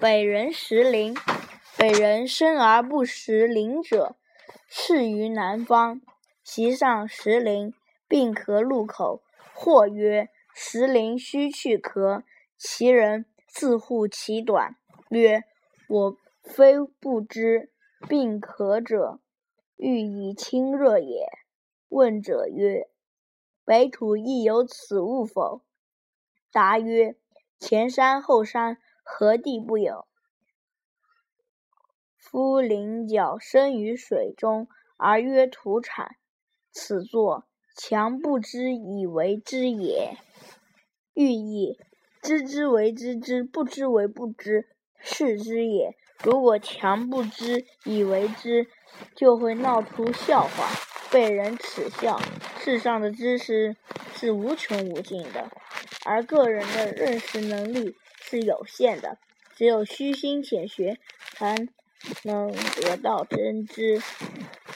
北人识林。北人生而不食林者，是于南方。其上识林，并壳入口。或曰：“识林须去壳。”其人自护其短，曰：“我非不知，并壳者，欲以清热也。”问者曰：“北土亦有此物否？”答曰：“前山后山，何地不有？夫菱角生于水中，而曰土产。此作强不知以为知也。”寓意：知之为知之，不知为不知，是知也。如果强不知以为知，就会闹出笑话，被人耻笑。世上的知识是无穷无尽的。而个人的认识能力是有限的，只有虚心浅学，才能得到真知。